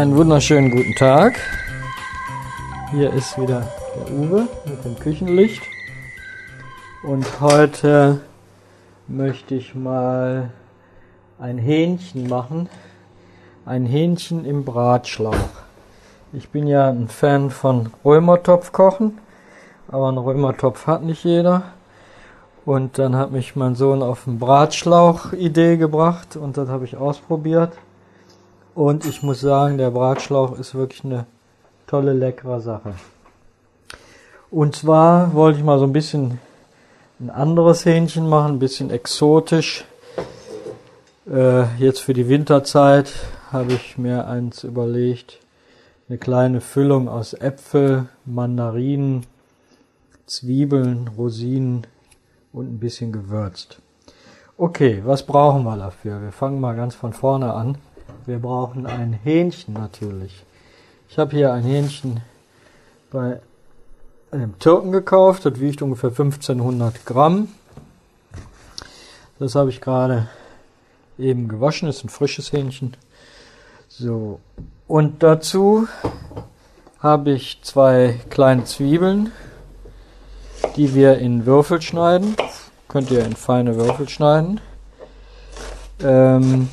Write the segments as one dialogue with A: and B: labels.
A: Einen wunderschönen guten Tag. Hier ist wieder der Uwe mit dem Küchenlicht. Und heute möchte ich mal ein Hähnchen machen. Ein Hähnchen im Bratschlauch. Ich bin ja ein Fan von Römertopf kochen, aber einen Römertopf hat nicht jeder. Und dann hat mich mein Sohn auf eine Bratschlauch-Idee gebracht und das habe ich ausprobiert. Und ich muss sagen, der Bratschlauch ist wirklich eine tolle, leckere Sache. Und zwar wollte ich mal so ein bisschen ein anderes Hähnchen machen, ein bisschen exotisch. Äh, jetzt für die Winterzeit habe ich mir eins überlegt. Eine kleine Füllung aus Äpfel, Mandarinen, Zwiebeln, Rosinen und ein bisschen gewürzt. Okay, was brauchen wir dafür? Wir fangen mal ganz von vorne an. Wir brauchen ein Hähnchen natürlich. Ich habe hier ein Hähnchen bei einem Türken gekauft. Das wiegt ungefähr 1500 Gramm. Das habe ich gerade eben gewaschen. Das ist ein frisches Hähnchen. So. Und dazu habe ich zwei kleine Zwiebeln, die wir in Würfel schneiden. Könnt ihr in feine Würfel schneiden. Ähm,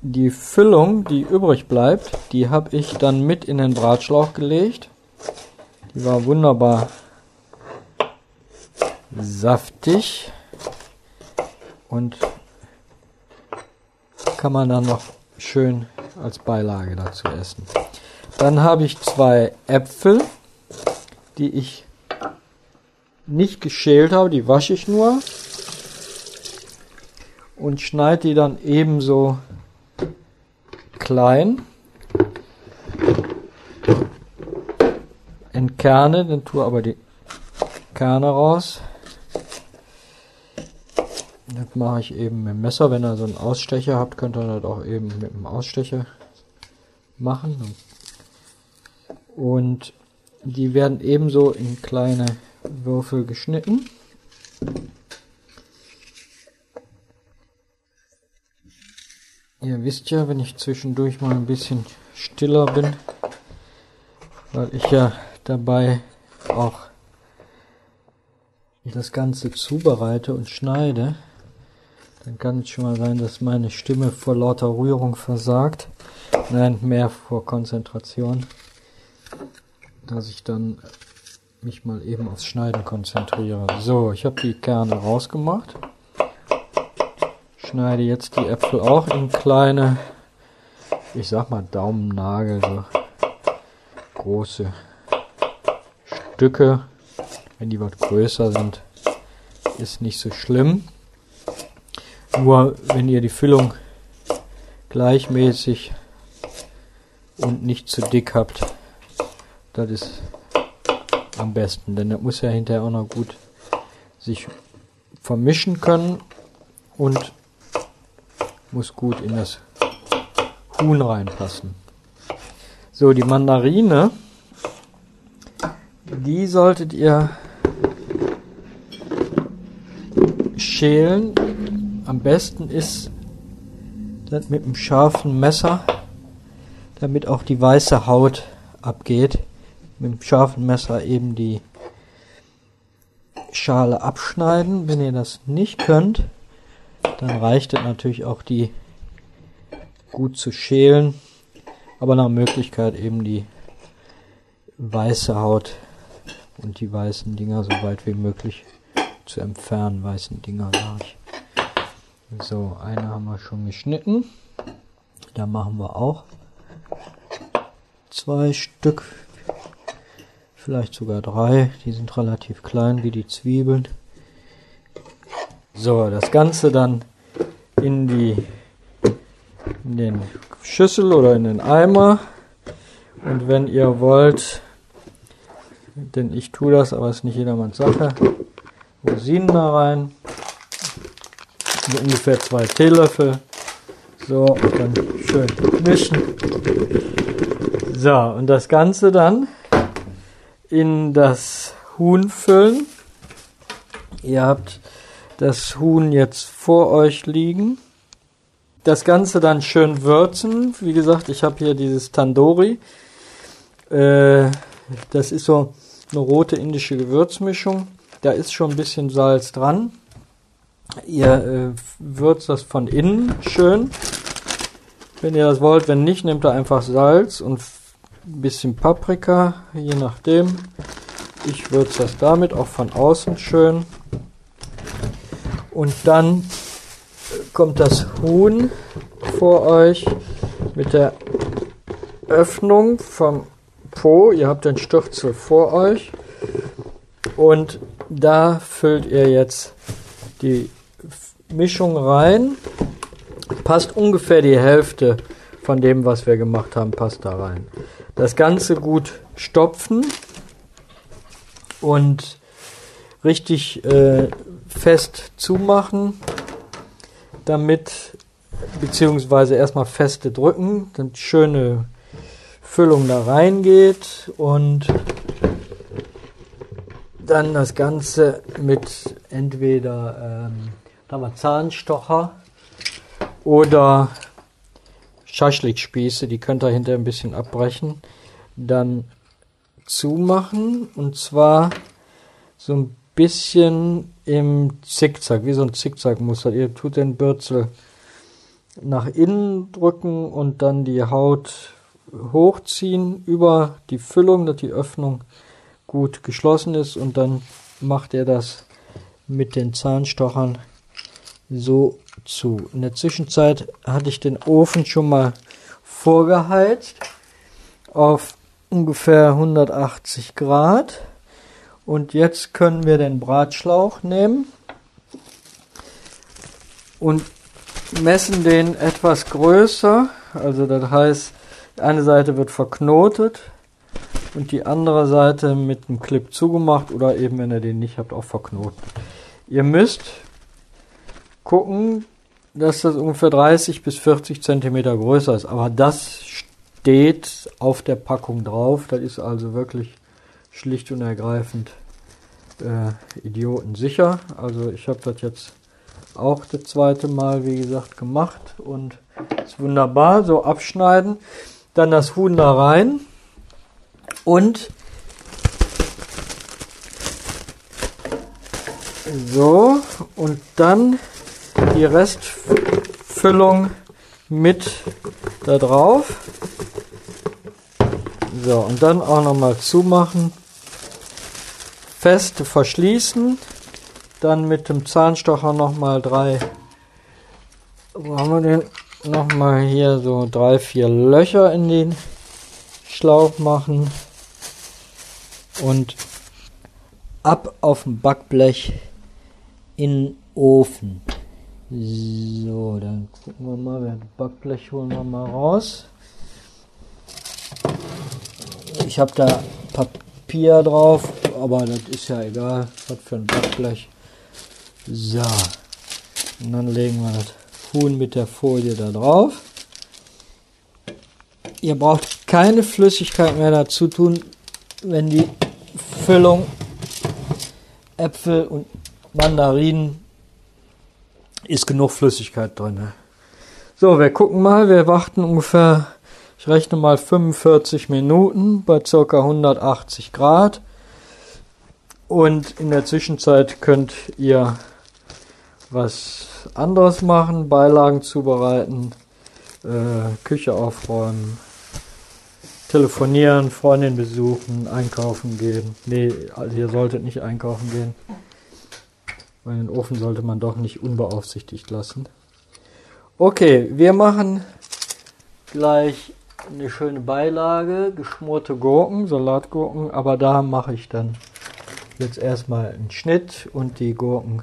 A: die Füllung, die übrig bleibt, die habe ich dann mit in den Bratschlauch gelegt. Die war wunderbar saftig und kann man dann noch schön als Beilage dazu essen. Dann habe ich zwei Äpfel, die ich nicht geschält habe, die wasche ich nur und schneide die dann ebenso klein. Entkerne, dann tue aber die Kerne raus. Das mache ich eben mit dem Messer. Wenn ihr so einen Ausstecher habt, könnt ihr das auch eben mit dem Ausstecher machen. Und die werden ebenso in kleine Würfel geschnitten. Ihr wisst ja, wenn ich zwischendurch mal ein bisschen stiller bin, weil ich ja dabei auch das Ganze zubereite und schneide, dann kann es schon mal sein, dass meine Stimme vor lauter Rührung versagt. Nein, mehr vor Konzentration, dass ich dann mich mal eben aufs Schneiden konzentriere. So, ich habe die Kerne rausgemacht schneide jetzt die Äpfel auch in kleine, ich sag mal Daumennagel, so große Stücke. Wenn die was größer sind, ist nicht so schlimm. Nur wenn ihr die Füllung gleichmäßig und nicht zu dick habt, das ist am besten, denn das muss ja hinterher auch noch gut sich vermischen können und muss gut in das Huhn reinpassen. So, die Mandarine, die solltet ihr schälen. Am besten ist das mit einem scharfen Messer, damit auch die weiße Haut abgeht. Mit dem scharfen Messer eben die Schale abschneiden. Wenn ihr das nicht könnt, dann reicht es natürlich auch, die gut zu schälen, aber nach Möglichkeit eben die weiße Haut und die weißen Dinger so weit wie möglich zu entfernen. Weißen Dinger, sage ich. So, eine haben wir schon geschnitten. Da machen wir auch zwei Stück, vielleicht sogar drei. Die sind relativ klein wie die Zwiebeln. So, das Ganze dann in die in den Schüssel oder in den Eimer. Und wenn ihr wollt, denn ich tue das, aber es ist nicht jedermanns Sache, Rosinen da rein. So ungefähr zwei Teelöffel. So, und dann schön mischen. So, und das Ganze dann in das Huhn füllen. Ihr habt das Huhn jetzt vor euch liegen. Das Ganze dann schön würzen. Wie gesagt, ich habe hier dieses Tandoori. Äh, das ist so eine rote indische Gewürzmischung. Da ist schon ein bisschen Salz dran. Ihr äh, würzt das von innen schön. Wenn ihr das wollt, wenn nicht, nehmt ihr einfach Salz und ein bisschen Paprika, je nachdem. Ich würze das damit auch von außen schön. Und dann kommt das Huhn vor euch mit der Öffnung vom Po. Ihr habt den Stürzel vor euch. Und da füllt ihr jetzt die Mischung rein. Passt ungefähr die Hälfte von dem, was wir gemacht haben, passt da rein. Das Ganze gut stopfen und richtig äh, fest zumachen, damit beziehungsweise erstmal feste drücken, dann schöne Füllung da reingeht und dann das Ganze mit entweder ähm, Zahnstocher oder Schaschlikspieße, die könnt ihr hinterher ein bisschen abbrechen, dann zumachen und zwar so ein bisschen im Zickzack, wie so ein Zickzackmuster. Ihr tut den Bürzel nach innen drücken und dann die Haut hochziehen über die Füllung, dass die Öffnung gut geschlossen ist und dann macht er das mit den Zahnstochern so zu. In der Zwischenzeit hatte ich den Ofen schon mal vorgeheizt auf ungefähr 180 Grad. Und jetzt können wir den Bratschlauch nehmen und messen den etwas größer. Also das heißt, eine Seite wird verknotet und die andere Seite mit einem Clip zugemacht oder eben, wenn ihr den nicht habt, auch verknotet. Ihr müsst gucken, dass das ungefähr 30 bis 40 Zentimeter größer ist. Aber das steht auf der Packung drauf. Das ist also wirklich schlicht und ergreifend äh, idiotensicher. Also ich habe das jetzt auch das zweite Mal, wie gesagt, gemacht und ist wunderbar. So abschneiden, dann das Huhn da rein und so und dann die Restfüllung mit da drauf. So, und dann auch nochmal zumachen. Fest verschließen. Dann mit dem Zahnstocher nochmal drei, wo haben wir den? Nochmal hier so drei, vier Löcher in den Schlauch machen. Und ab auf dem Backblech in den Ofen. So, dann gucken wir mal, das Backblech holen wir mal raus. Ich habe da Papier drauf, aber das ist ja egal, was für ein Backblech. So, und dann legen wir das Huhn mit der Folie da drauf. Ihr braucht keine Flüssigkeit mehr dazu tun, wenn die Füllung Äpfel und Mandarinen ist genug Flüssigkeit drin. So, wir gucken mal, wir warten ungefähr, ich rechne mal 45 Minuten bei ca. 180 Grad. Und in der Zwischenzeit könnt ihr was anderes machen, Beilagen zubereiten, äh, Küche aufräumen, telefonieren, Freundin besuchen, einkaufen gehen. Nee, also ihr solltet nicht einkaufen gehen. Weil den Ofen sollte man doch nicht unbeaufsichtigt lassen. Okay, wir machen gleich eine schöne Beilage, geschmorte Gurken, Salatgurken, aber da mache ich dann jetzt erstmal einen Schnitt und die Gurken,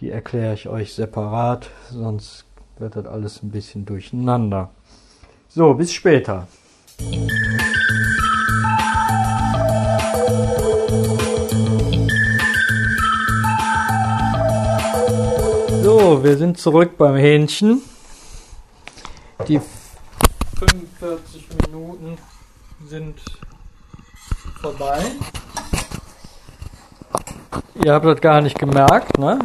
A: die erkläre ich euch separat, sonst wird das alles ein bisschen durcheinander. So, bis später. So, wir sind zurück beim Hähnchen. Die 45 Minuten sind vorbei. Ihr habt das gar nicht gemerkt, ne?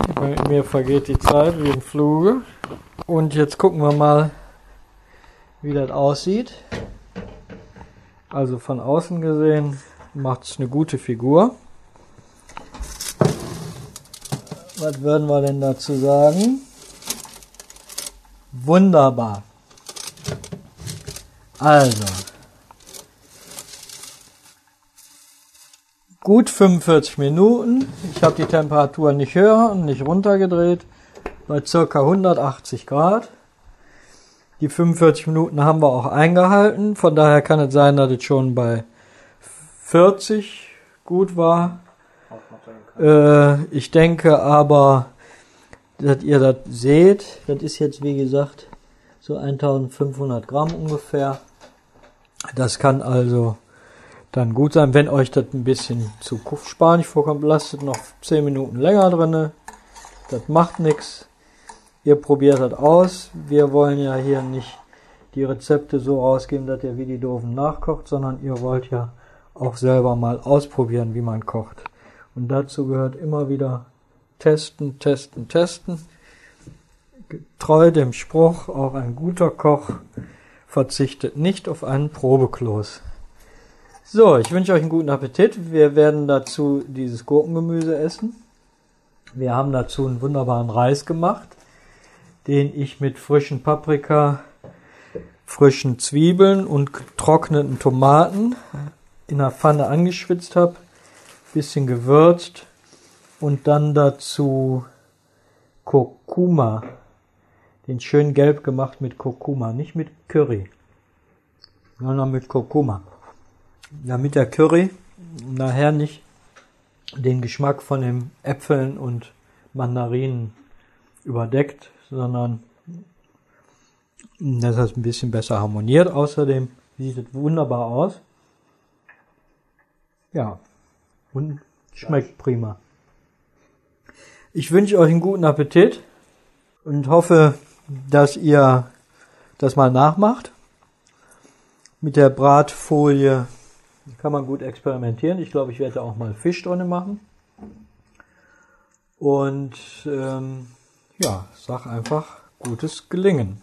A: Mir vergeht die Zeit wie im Fluge. Und jetzt gucken wir mal, wie das aussieht. Also von außen gesehen macht es eine gute Figur. Was würden wir denn dazu sagen? Wunderbar. Also. Gut 45 Minuten. Ich habe die Temperatur nicht höher und nicht runtergedreht. Bei circa 180 Grad. Die 45 Minuten haben wir auch eingehalten. Von daher kann es sein, dass es schon bei 40 gut war. Äh, ich denke aber, dass ihr das seht. Das ist jetzt, wie gesagt, so 1500 Gramm ungefähr. Das kann also dann gut sein. Wenn euch das ein bisschen zu spanig vorkommt, lasst es noch 10 Minuten länger drinne. Das macht nichts. Ihr probiert das aus. Wir wollen ja hier nicht die Rezepte so rausgeben, dass ihr wie die Doofen nachkocht, sondern ihr wollt ja auch selber mal ausprobieren, wie man kocht. Und dazu gehört immer wieder testen, testen, testen. Treu dem Spruch, auch ein guter Koch verzichtet nicht auf einen Probekloß. So, ich wünsche euch einen guten Appetit. Wir werden dazu dieses Gurkengemüse essen. Wir haben dazu einen wunderbaren Reis gemacht, den ich mit frischen Paprika, frischen Zwiebeln und getrockneten Tomaten in der Pfanne angeschwitzt habe, bisschen gewürzt und dann dazu Kurkuma, den schön gelb gemacht mit Kurkuma, nicht mit Curry, sondern mit Kurkuma. Damit der Curry nachher nicht den Geschmack von den Äpfeln und Mandarinen überdeckt, sondern dass das ein bisschen besser harmoniert. Außerdem sieht es wunderbar aus. Ja, und schmeckt prima. Ich wünsche euch einen guten Appetit und hoffe, dass ihr das mal nachmacht. Mit der Bratfolie kann man gut experimentieren. Ich glaube, ich werde auch mal Fisch drin machen. Und ähm, ja, sag einfach gutes Gelingen.